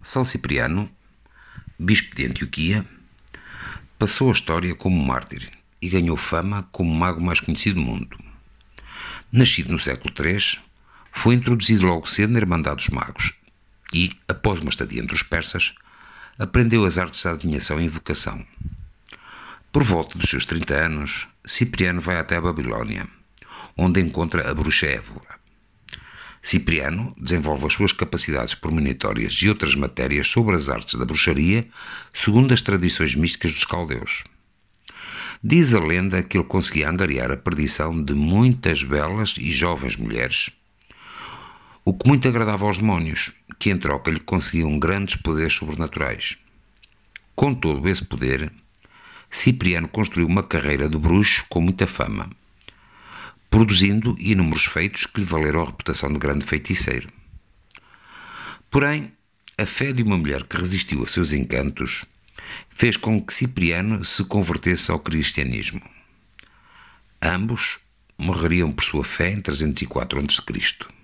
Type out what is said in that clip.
São Cipriano, bispo de Antioquia, passou a história como mártir e ganhou fama como o mago mais conhecido do mundo. Nascido no século III, foi introduzido logo cedo na Irmandade dos Magos e, após uma estadia entre os persas, aprendeu as artes da adivinhação e invocação. Por volta dos seus 30 anos, Cipriano vai até a Babilónia, onde encontra a bruxa Évora. Cipriano desenvolve as suas capacidades premonitórias e outras matérias sobre as artes da bruxaria, segundo as tradições místicas dos caldeus. Diz a lenda que ele conseguia angariar a perdição de muitas belas e jovens mulheres, o que muito agradava aos demónios, que em troca lhe conseguiam grandes poderes sobrenaturais. Com todo esse poder, Cipriano construiu uma carreira de bruxo com muita fama produzindo inúmeros feitos que lhe valeram a reputação de grande feiticeiro. Porém, a fé de uma mulher que resistiu a seus encantos fez com que Cipriano se convertesse ao cristianismo. Ambos morreriam por sua fé em 304 a.C.